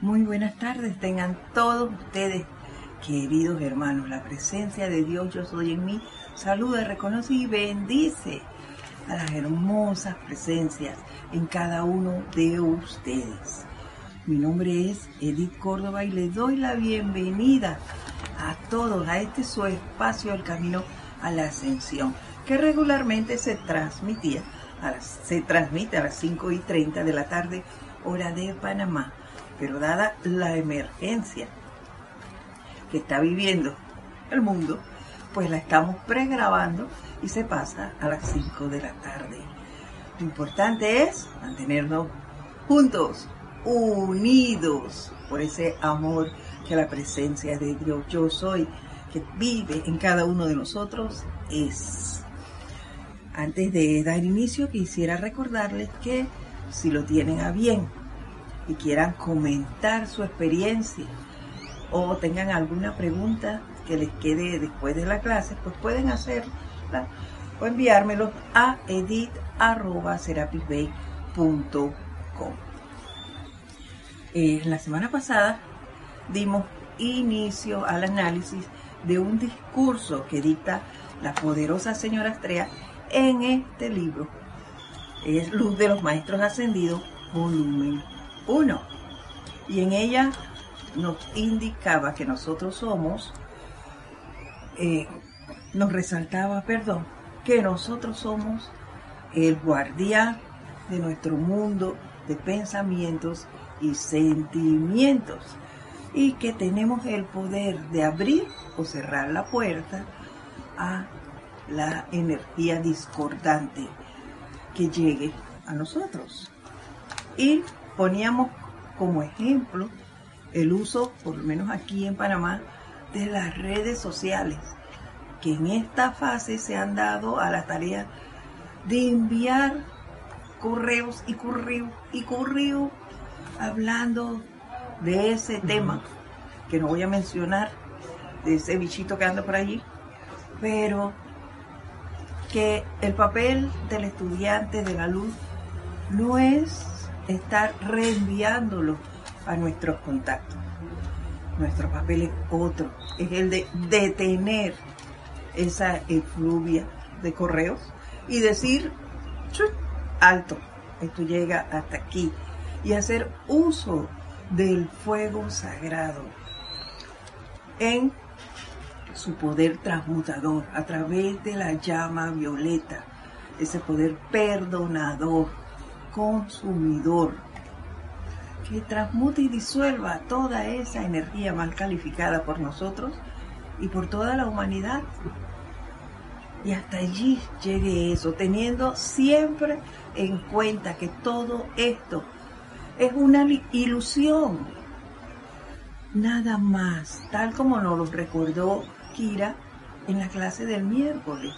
Muy buenas tardes, tengan todos ustedes, queridos hermanos. La presencia de Dios, yo soy en mí, saluda, reconoce y bendice a las hermosas presencias en cada uno de ustedes. Mi nombre es Edith Córdoba y les doy la bienvenida a todos a este su espacio El Camino a la Ascensión, que regularmente se transmitía a las, se transmite a las 5 y 30 de la tarde, hora de Panamá pero dada la emergencia que está viviendo el mundo, pues la estamos pregrabando y se pasa a las 5 de la tarde. Lo importante es mantenernos juntos, unidos por ese amor que la presencia de Dios yo soy, que vive en cada uno de nosotros, es. Antes de dar inicio, quisiera recordarles que si lo tienen a bien y quieran comentar su experiencia o tengan alguna pregunta que les quede después de la clase, pues pueden hacerla o enviármelo a edit.serapisbay.com. Eh, la semana pasada dimos inicio al análisis de un discurso que dicta la poderosa señora Astrea en este libro. Es Luz de los Maestros Ascendidos, volumen 1. Y en ella nos indicaba que nosotros somos, eh, nos resaltaba, perdón, que nosotros somos el guardián de nuestro mundo de pensamientos y sentimientos y que tenemos el poder de abrir o cerrar la puerta a la energía discordante que llegue a nosotros. Y poníamos como ejemplo el uso, por lo menos aquí en Panamá, de las redes sociales, que en esta fase se han dado a la tarea de enviar correos y correos y correos hablando de ese tema que no voy a mencionar, de ese bichito que anda por allí, pero que el papel del estudiante de la luz no es estar reenviándolo a nuestros contactos. Nuestro papel es otro, es el de detener esa efluvia de correos y decir, alto, esto llega hasta aquí, y hacer uso del fuego sagrado en su poder transmutador a través de la llama violeta, ese poder perdonador consumidor que transmute y disuelva toda esa energía mal calificada por nosotros y por toda la humanidad. Y hasta allí llegue eso, teniendo siempre en cuenta que todo esto es una ilusión. Nada más, tal como nos lo recordó Kira en la clase del miércoles.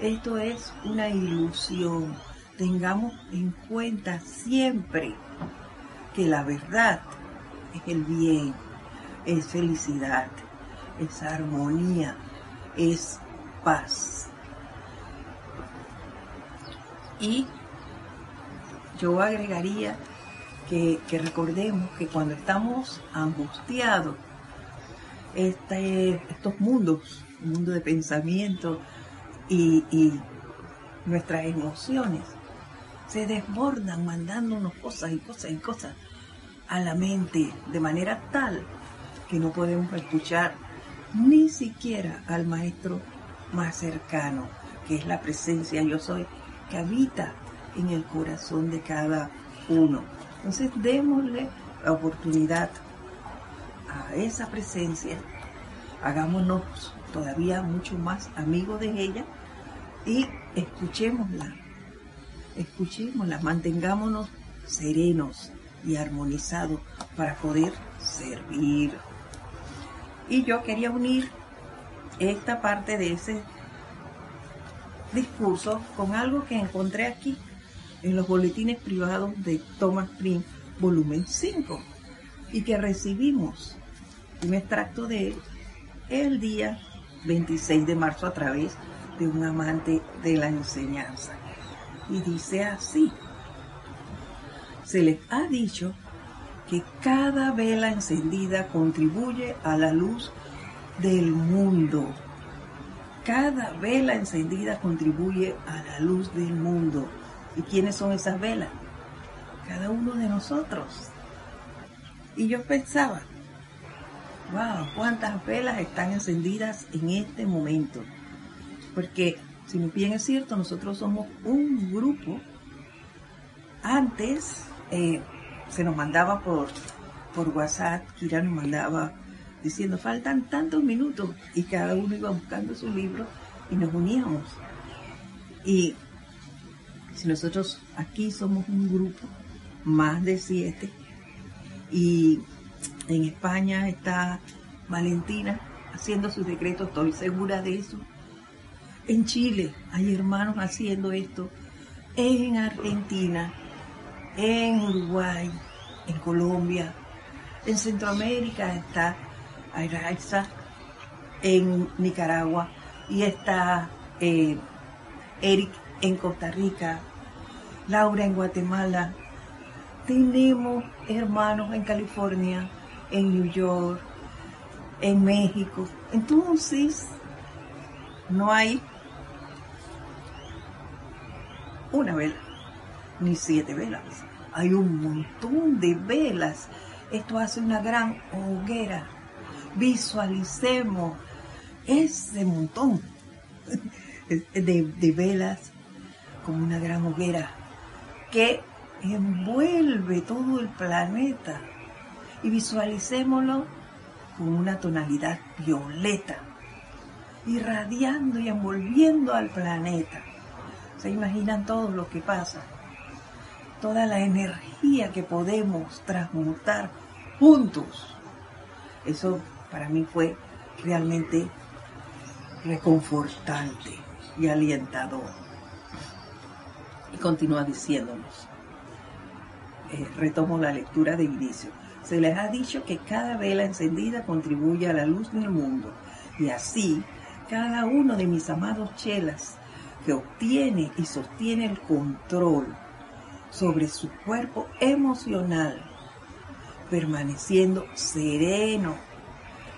Esto es una ilusión tengamos en cuenta siempre que la verdad es el bien, es felicidad, es armonía, es paz. Y yo agregaría que, recordemos que cuando estamos angustiados, este, estos mundos, mundo de pensamiento y, y nuestras emociones, se desbordan mandándonos cosas y cosas y cosas a la mente de manera tal que no podemos escuchar ni siquiera al maestro más cercano, que es la presencia yo soy, que habita en el corazón de cada uno. Entonces démosle la oportunidad a esa presencia, hagámonos todavía mucho más amigos de ella y escuchémosla escuchémosla, mantengámonos serenos y armonizados para poder servir. Y yo quería unir esta parte de ese discurso con algo que encontré aquí en los boletines privados de Thomas Prince, volumen 5, y que recibimos un extracto de el día 26 de marzo a través de un amante de la enseñanza y dice así. Se les ha dicho que cada vela encendida contribuye a la luz del mundo. Cada vela encendida contribuye a la luz del mundo. ¿Y quiénes son esas velas? Cada uno de nosotros. Y yo pensaba, wow, cuántas velas están encendidas en este momento. Porque, si bien es cierto, nosotros somos un grupo. Antes eh, se nos mandaba por, por WhatsApp, Kira nos mandaba diciendo, faltan tantos minutos, y cada uno iba buscando su libro y nos uníamos. Y si nosotros aquí somos un grupo, más de siete, y en España está Valentina haciendo sus decretos, estoy segura de eso. En Chile hay hermanos haciendo esto, en Argentina, en Uruguay, en Colombia, en Centroamérica está Ayraiza, en Nicaragua y está eh, Eric en Costa Rica, Laura en Guatemala. Tenemos hermanos en California, en New York, en México. Entonces, no hay una vela, ni siete velas. Hay un montón de velas. Esto hace una gran hoguera visualicemos ese montón de, velas como una gran hoguera que envuelve todo el planeta y visualicémoslo con una tonalidad violeta, irradiando y envolviendo al planeta. ¿Se imaginan todo lo que pasa? Toda la energía que podemos transmutar juntos. Eso para mí fue realmente reconfortante y alientador. Y continúa diciéndonos, eh, retomo la lectura de inicio, se les ha dicho que cada vela encendida contribuye a la luz del mundo y así cada uno de mis amados chelas que obtiene y sostiene el control sobre su cuerpo emocional, permaneciendo sereno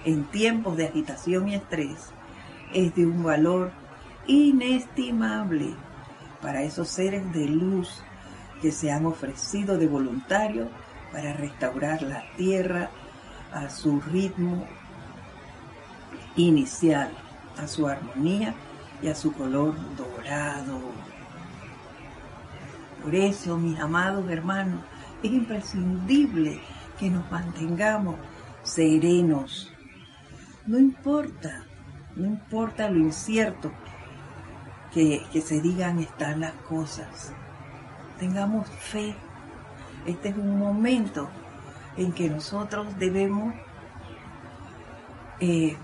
en tiempos de agitación y estrés es de un valor inestimable para esos seres de luz que se han ofrecido de voluntario para restaurar la tierra a su ritmo inicial, a su armonía y a su color dorado. Por eso, mis amados hermanos, es imprescindible que nos mantengamos serenos, no importa, no importa lo incierto que, se digan están las cosas. Tengamos fe. Este es un momento en que nosotros debemos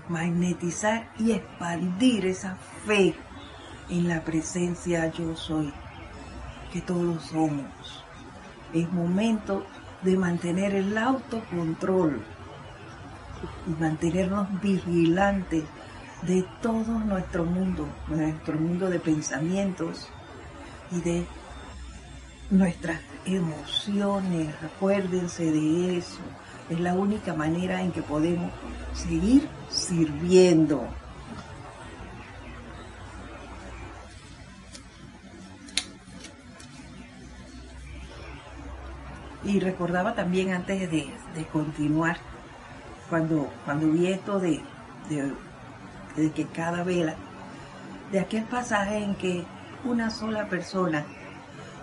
magnetizar y expandir esa fe en la presencia yo soy, que todos somos. Es momento de mantener el autocontrol y mantenernos vigilantes de todo nuestro mundo, nuestro mundo de pensamientos y de nuestras emociones. Acuérdense de eso. Es la única manera en que podemos seguir sirviendo. Y recordaba también antes de, de continuar cuando, cuando vi esto de, de, que cada vela, de aquel pasaje en que una sola persona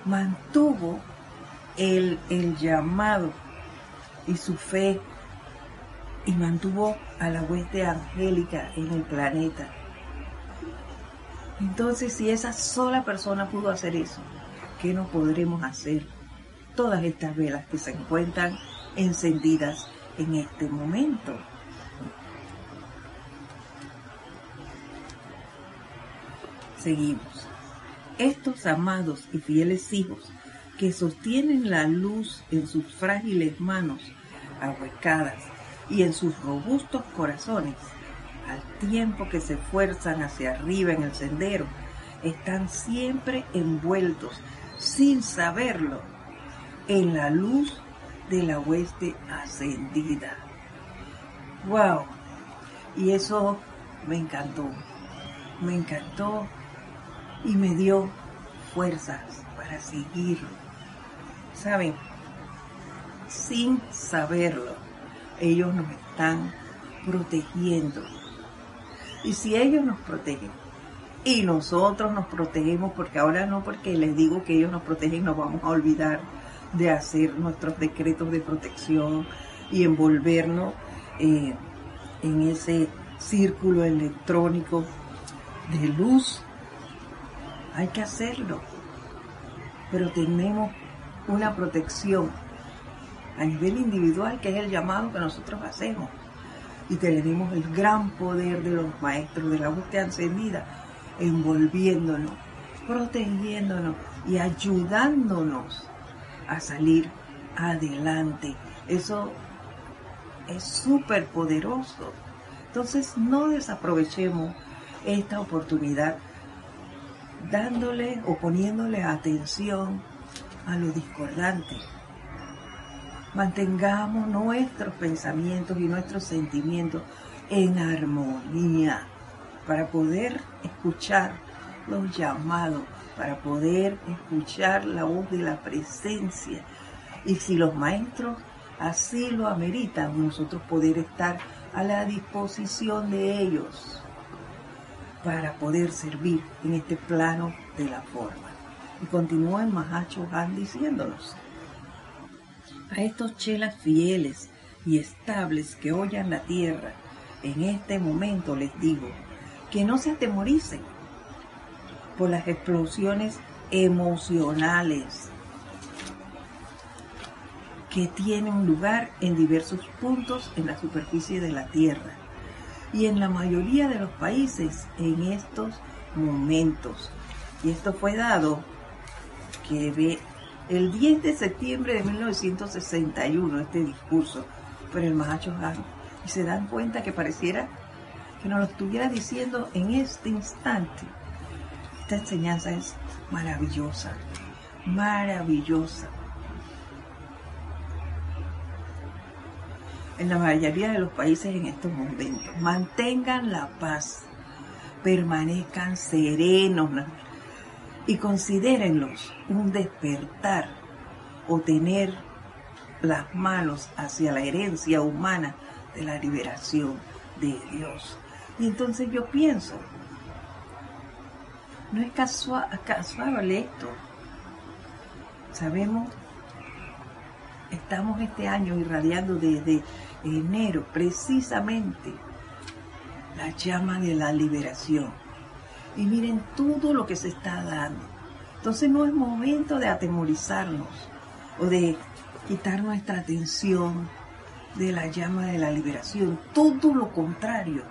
mantuvo el, el llamado y su fe y mantuvo a la hueste angélica en el planeta. Entonces, si esa sola persona pudo hacer eso, ¿qué no podremos hacer? Todas estas velas que se encuentran encendidas en este momento. Seguimos. Estos amados y fieles hijos que sostienen la luz en sus frágiles manos ahuecadas y en sus robustos corazones, al tiempo que se esfuerzan hacia arriba en el sendero, están siempre envueltos, sin saberlo, en la luz de la hueste ascendida. ¡Wow! Y eso me encantó, me encantó y me dio fuerzas para seguir. ¿Saben? Sin saberlo, ellos nos están protegiendo. Y si ellos nos protegen, y nosotros nos protegemos, porque ahora no porque les digo que ellos nos protegen, nos vamos a olvidar de hacer nuestros decretos de protección y envolvernos eh, en ese círculo electrónico de luz. Hay que hacerlo, pero tenemos una protección a nivel individual que es el llamado que nosotros hacemos y tenemos el gran poder de los maestros de la búsqueda encendida envolviéndonos, protegiéndonos y ayudándonos a salir adelante. Eso es súper poderoso. Entonces no desaprovechemos esta oportunidad dándole o poniéndole atención a lo discordante. Mantengamos nuestros pensamientos y nuestros sentimientos en armonía para poder escuchar los llamados, para poder escuchar la voz de la presencia. Y si los maestros así lo ameritan, nosotros poder estar a la disposición de ellos para poder servir en este plano de la forma. Y continúa el Mahacho Han diciéndonos, a estos chelas fieles y estables que oyan la tierra, en este momento les digo, que no se atemoricen por las explosiones emocionales que tienen lugar en diversos puntos en la superficie de la Tierra y en la mayoría de los países en estos momentos. Y esto fue dado que ve el 10 de septiembre de 1961 este discurso por el Mahacho Han. Y se dan cuenta que pareciera que nos lo estuviera diciendo en este instante. Esta enseñanza es maravillosa, maravillosa. En la mayoría de los países en estos momentos, mantengan la paz, permanezcan serenos y considérenlos un despertar o tener las manos hacia la herencia humana de la liberación de Dios. Y entonces yo pienso, no es casual, casual esto. Sabemos, estamos este año irradiando desde enero precisamente la llama de la liberación. Y miren todo lo que se está dando. Entonces no es momento de atemorizarnos o de quitar nuestra atención de la llama de la liberación. Todo lo contrario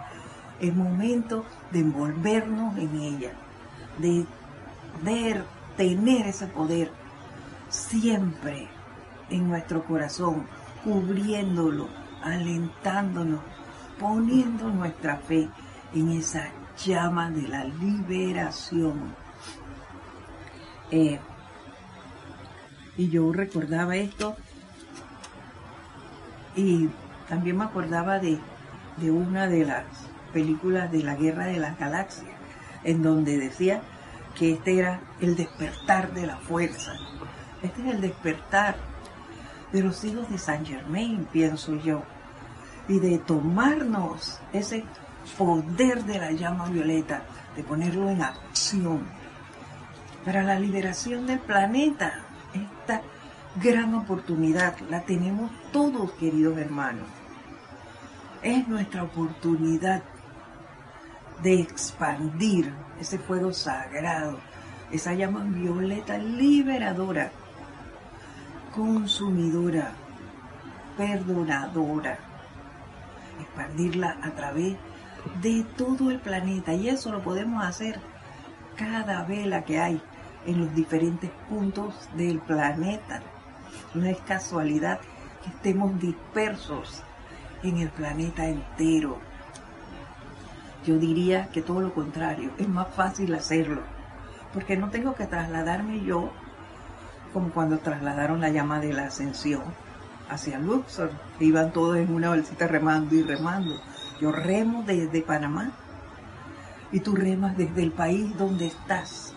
es momento de envolvernos en ella, de, ver, tener ese poder siempre en nuestro corazón, cubriéndolo, alentándonos, poniendo nuestra fe en esa llama de la liberación. Eh, y yo recordaba esto y también me acordaba de, de una de las película de la Guerra de las Galaxias, en donde decía que este era el despertar de la fuerza. Este es el despertar de los hijos de Saint Germain, pienso yo, y de tomarnos ese poder de la llama violeta, de ponerlo en acción para la liberación del planeta. Esta gran oportunidad la tenemos todos, queridos hermanos. Es nuestra oportunidad de expandir ese fuego sagrado, esa llama violeta liberadora, consumidora, perdonadora, expandirla a través de todo el planeta y eso lo podemos hacer cada vela que hay en los diferentes puntos del planeta. No es casualidad que estemos dispersos en el planeta entero yo diría que todo lo contrario, es más fácil hacerlo, porque no tengo que trasladarme yo como cuando trasladaron la llama de la ascensión, hacia Luxor. Iban todos en una balsita remando y remando. Yo remo desde Panamá y tú remas desde el país donde estás.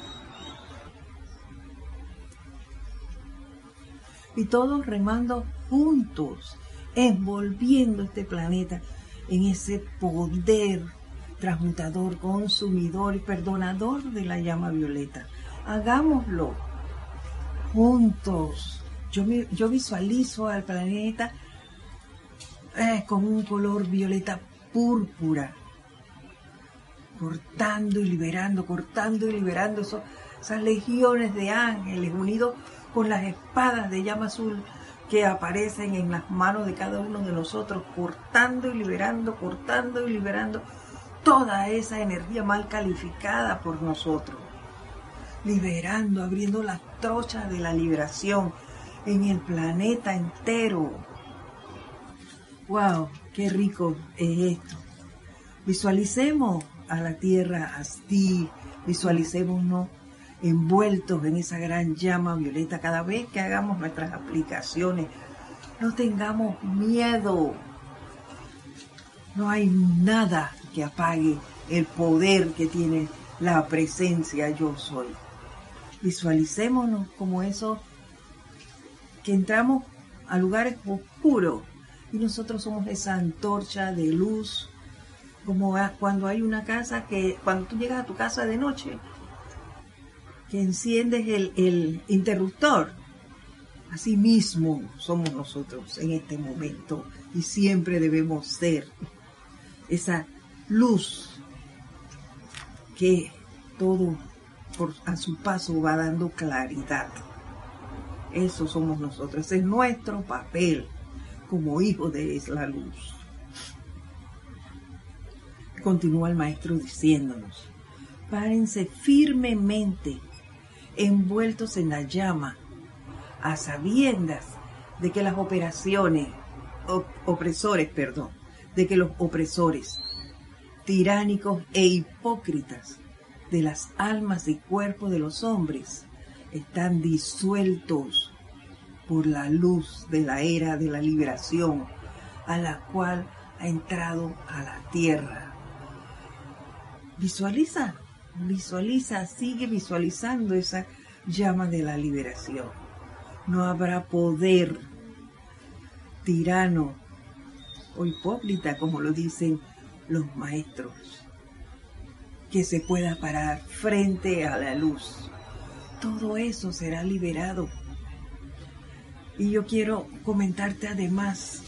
Y todos remando juntos, envolviendo este planeta en ese poder transmutador, consumidor y perdonador de la llama violeta. Hagámoslo juntos. Yo, yo visualizo al planeta eh, con un color violeta púrpura, cortando y liberando, cortando y liberando esas legiones de ángeles unidos con las espadas de llama azul que aparecen en las manos de cada uno de nosotros, cortando y liberando, cortando y liberando toda esa energía mal calificada por nosotros. Liberando, abriendo las trochas de la liberación en el planeta entero. ¡Wow! ¡Qué rico es esto! Visualicemos a la tierra así, visualicémonos envueltos en esa gran llama violeta cada vez que hagamos nuestras aplicaciones. No tengamos miedo. No hay nada que apague el poder que tiene la presencia yo soy. Visualicémonos como eso que entramos a lugares oscuros y nosotros somos esa antorcha de luz, como cuando hay una casa que, cuando tú llegas a tu casa de noche, que enciendes el, interruptor. Así mismo somos nosotros en este momento y siempre debemos ser esa luz que todo por, a su paso va dando claridad. Eso somos nosotros, ese es nuestro papel como hijos de la luz. Continúa el maestro diciéndonos, párense firmemente envueltos en la llama, a sabiendas de que las operaciones, opresores, perdón, de que los opresores tiránicos e hipócritas de las almas y cuerpos de los hombres están disueltos por la luz de la era de la liberación a la cual ha entrado a la tierra. Visualiza, visualiza, sigue visualizando esa llama de la liberación. No habrá poder tirano o hipócrita, como lo dicen los maestros, que se pueda parar frente a la luz. Todo eso será liberado. Y yo quiero comentarte además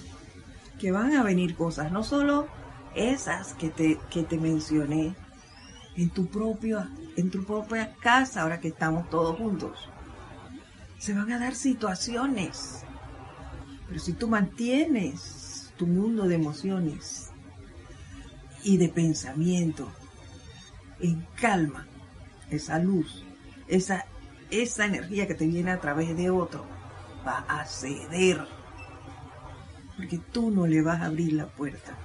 que van a venir cosas, no solo esas que te, que te mencioné en tu, en tu propia casa, ahora que estamos todos juntos. Se van a dar situaciones. Pero si tú mantienes tu mundo de emociones y de pensamiento en calma, esa luz, esa, esa energía que te viene a través de otro, va a ceder. Porque tú no le vas a abrir la puerta.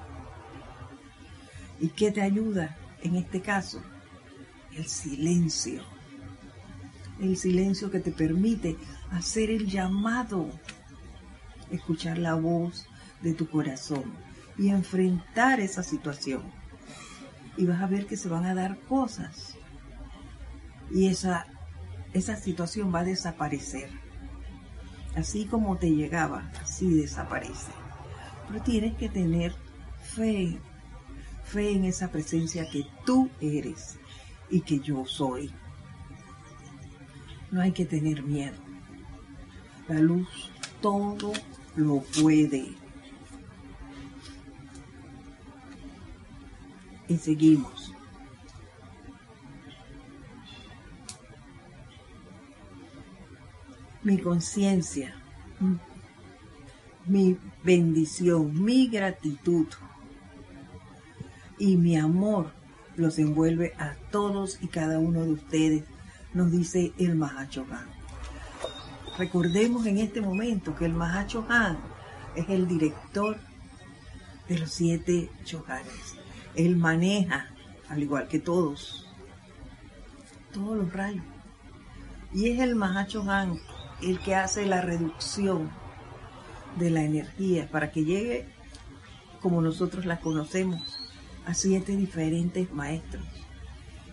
¿Y qué te ayuda en este caso? El silencio. El silencio que te permite hacer el llamado, escuchar la voz de tu corazón y enfrentar esa situación. Y vas a ver que se van a dar cosas. Y esa, esa situación va a desaparecer. Así como te llegaba, así desaparece. Pero tienes que tener fe, fe en esa presencia que tú eres y que yo soy. No hay que tener miedo. La luz todo lo puede. y seguimos. Mi conciencia, mi bendición, mi gratitud y mi amor los envuelve a todos y cada uno de ustedes, nos dice el Mahacho Han. Recordemos en este momento que el Mahacho Han es el director de los siete Chohanes él maneja, al igual que todos, todos los rayos. Y es el Mahacho Han el que hace la reducción de la energía para que llegue como nosotros la conocemos a siete diferentes maestros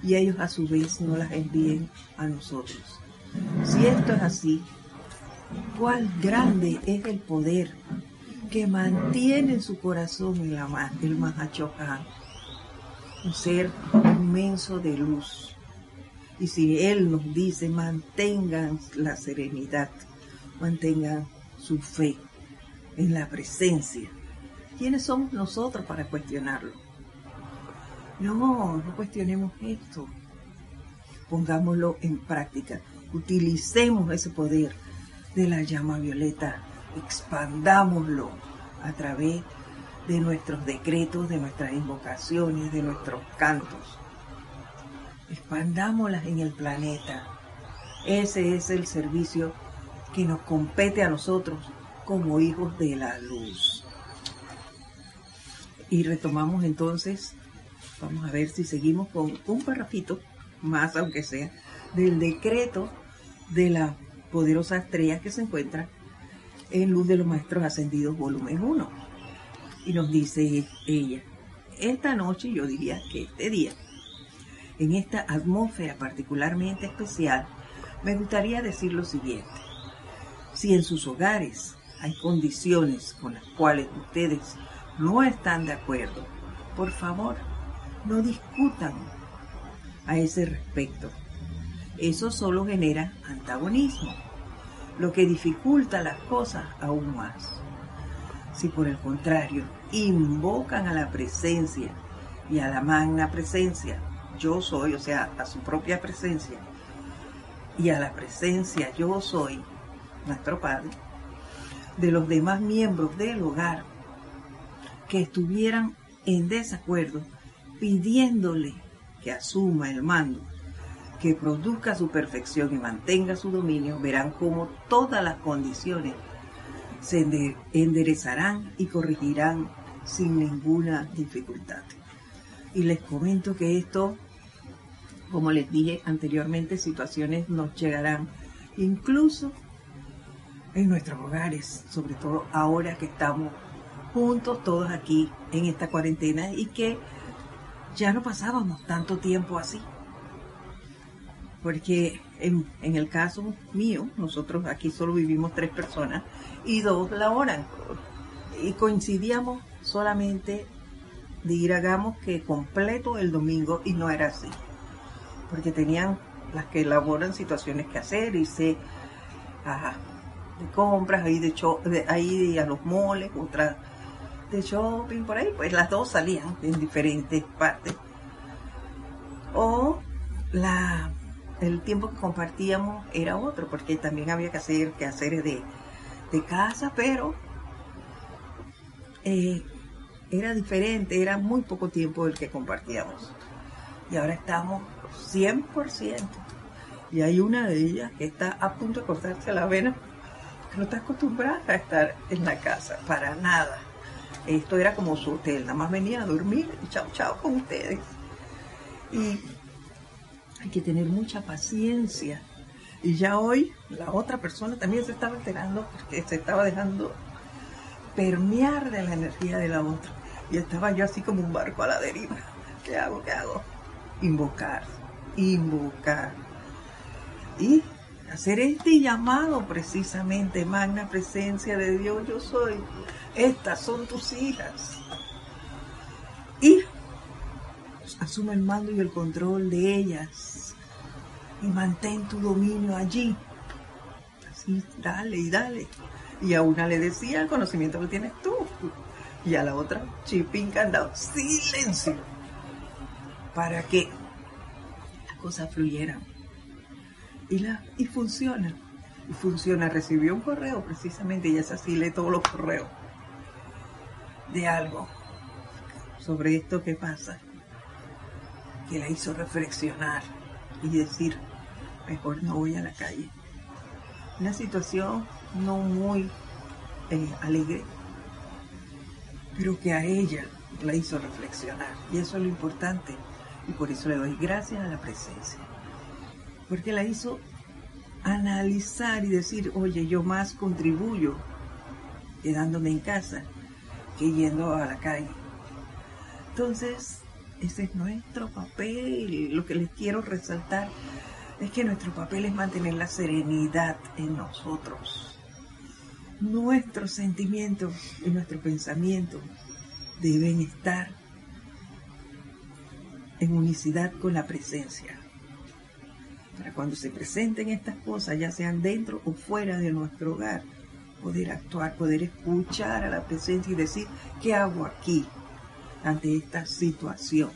y ellos a su vez no las envíen a nosotros. Si esto es así, cuál grande es el poder que mantiene en su corazón el, el Mahachohan, un ser inmenso de luz. Y si Él nos dice, mantengan la serenidad, mantengan su fe en la presencia, ¿quiénes somos nosotros para cuestionarlo? No, no cuestionemos esto. Pongámoslo en práctica. Utilicemos ese poder de la llama violeta, expandámoslo a través de nuestros decretos, de nuestras invocaciones, de nuestros cantos. Expandámoslas en el planeta. Ese es el servicio que nos compete a nosotros como hijos de la luz. Y retomamos entonces, vamos a ver si seguimos con un parrafito más, aunque sea, del decreto de la poderosa estrella que se encuentra en Luz de los Maestros Ascendidos, volumen 1. Y nos dice ella, esta noche, yo diría que este día, en esta atmósfera particularmente especial, me gustaría decir lo siguiente. Si en sus hogares hay condiciones con las cuales ustedes no están de acuerdo, por favor, no discutan a ese respecto. Eso solo genera antagonismo lo que dificulta las cosas aún más. Si por el contrario invocan a la presencia y a la magna presencia, yo soy, o sea, a su propia presencia, y a la presencia yo soy, nuestro Padre, de los demás miembros del hogar que estuvieran en desacuerdo, pidiéndole que asuma el mando que produzca su perfección y mantenga su dominio, verán cómo todas las condiciones se enderezarán y corregirán sin ninguna dificultad. Y les comento que esto, como les dije anteriormente, situaciones nos llegarán incluso en nuestros hogares, sobre todo ahora que estamos juntos todos aquí en esta cuarentena y que ya no pasábamos tanto tiempo así porque en, el caso mío, nosotros aquí solo vivimos tres personas y dos laboran. Y coincidíamos solamente, digamos que completo el domingo y no era así. Porque tenían las que laboran situaciones que hacer, irse a, de compras, ahí, de, de ahí a los moles, otras de shopping, por ahí, pues las dos salían en diferentes partes. O la el tiempo que compartíamos era otro, porque también había que hacer que hacer de, casa, pero eh, era diferente, era muy poco tiempo el que compartíamos. Y ahora estamos 100%. Y hay una de ellas que está a punto de cortarse la vena, que no está acostumbrada a estar en la casa, para nada. Esto era como su hotel, nada más venía a dormir y chao, chao con ustedes. Y hay que tener mucha paciencia. Y ya hoy la otra persona también se estaba enterando porque se estaba dejando permear de la energía de la otra. Y estaba yo así como un barco a la deriva. ¿Qué hago? ¿Qué hago? Invocar, invocar. Y hacer este llamado precisamente, magna presencia de Dios, yo soy. Estas son tus hijas. Y asume el mando y el control de ellas y mantén tu dominio allí. Así, dale y dale. Y a una le decía, el conocimiento lo tienes tú. Y a la otra, chipín candado, silencio. Para que cosas fluyeran. Y, la, y funciona. Y funciona. Recibió un correo precisamente, y es así, lee todos los correos de algo sobre esto que pasa que la hizo reflexionar y decir, mejor no voy a la calle. Una situación no muy eh, alegre, pero que a ella la hizo reflexionar. Y eso es lo importante. Y por eso le doy gracias a la presencia. Porque la hizo analizar y decir, oye, yo más contribuyo quedándome en casa que yendo a la calle. Entonces, ese es nuestro papel. Lo que les quiero resaltar es que nuestro papel es mantener la serenidad en nosotros. Nuestros sentimientos y nuestro pensamiento deben estar en unicidad con la presencia. Para cuando se presenten estas cosas, ya sean dentro o fuera de nuestro hogar, poder actuar, poder escuchar a la presencia y decir, ¿qué hago aquí ante esta situación?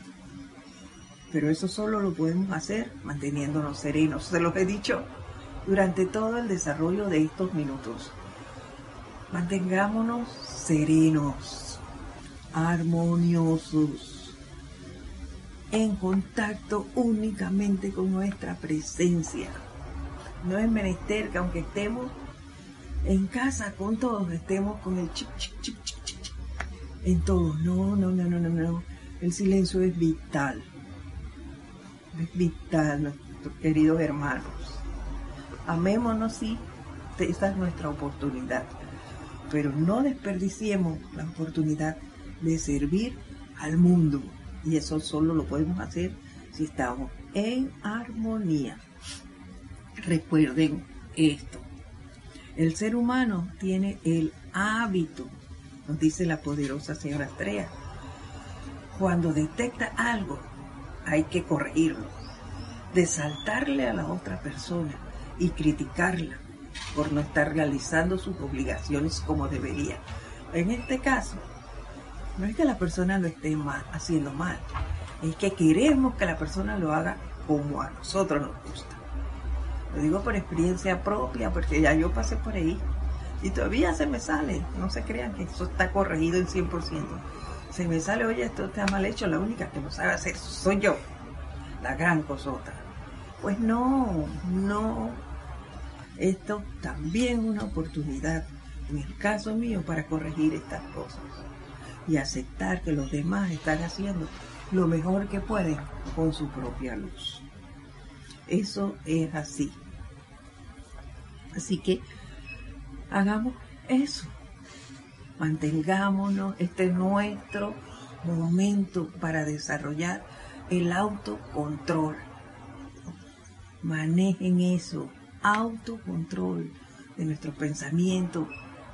Pero eso solo lo podemos hacer manteniéndonos serenos. Se los he dicho durante todo el desarrollo de estos minutos. Mantengámonos serenos, armoniosos, en contacto únicamente con nuestra presencia. No es menester que aunque estemos en casa con todos, estemos con el chip, chip, chip, chip, chip, en todos. No, no, no, no, no, no. El silencio es vital es vital, nuestros queridos hermanos. Amémonos, sí, esta es nuestra oportunidad, pero no desperdiciemos la oportunidad de servir al mundo. Y eso solo lo podemos hacer si estamos en armonía. Recuerden esto. El ser humano tiene el hábito, nos dice la poderosa señora Estrella, cuando detecta algo hay que corregirlo, de saltarle a la otra persona y criticarla por no estar realizando sus obligaciones como debería. En este caso, no es que la persona lo esté haciendo mal, es que queremos que la persona lo haga como a nosotros nos gusta. Lo digo por experiencia propia, porque ya yo pasé por ahí y todavía se me sale. No se crean que eso está corregido en 100% se me sale, oye, esto está mal hecho, la única que lo sabe hacer soy yo, la gran cosota. Pues no, no. Esto también es una oportunidad, en el caso mío, para corregir estas cosas y aceptar que los demás están haciendo lo mejor que pueden con su propia luz. Eso es así. Así que hagamos eso mantengámonos, este es nuestro momento para desarrollar el autocontrol. Manejen eso, autocontrol de nuestros pensamientos,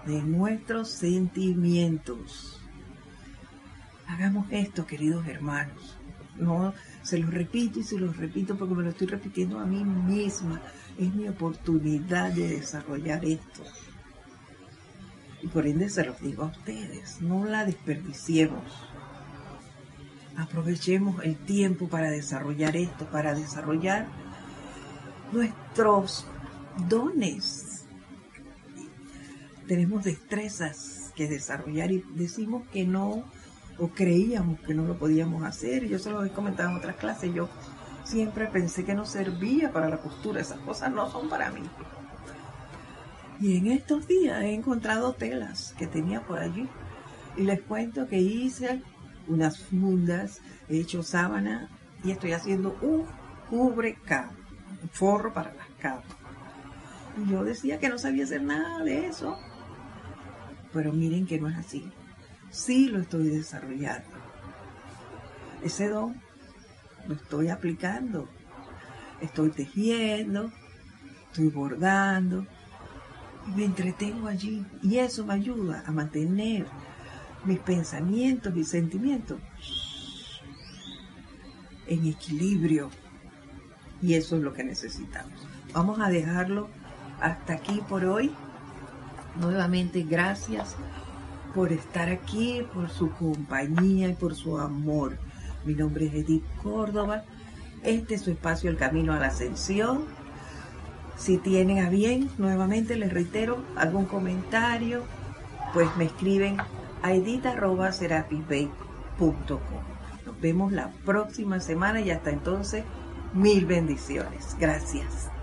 de nuestros sentimientos. Hagamos esto, queridos hermanos. No, se los repito y se los repito porque me lo estoy repitiendo a mí misma. Es mi oportunidad de desarrollar esto. Y por ende se los digo a ustedes, no la desperdiciemos. Aprovechemos el tiempo para desarrollar esto, para desarrollar nuestros dones. Tenemos destrezas que desarrollar y decimos que no o creíamos que no lo podíamos hacer. Yo se lo he comentado en otras clases. Yo siempre pensé que no servía para la costura. Esas cosas no son para mí. Y en estos días he encontrado telas que tenía por allí. Y les cuento que hice unas fundas, he hecho sábana y estoy haciendo un cubre cama, un forro para las capas. Y yo decía que no sabía hacer nada de eso. Pero miren que no es así. Sí lo estoy desarrollando. Ese don lo estoy aplicando. Estoy tejiendo, estoy bordando, me entretengo allí y eso me ayuda a mantener mis pensamientos y sentimientos en equilibrio y eso es lo que necesitamos. Vamos a dejarlo hasta aquí por hoy. Nuevamente gracias por estar aquí, por su compañía y por su amor. Mi nombre es Edith Córdoba. Este es su espacio El Camino a la Ascensión si tienen a bien, nuevamente les reitero, algún comentario, pues me escriben a edita.com. Nos vemos la próxima semana y hasta entonces, mil bendiciones. Gracias.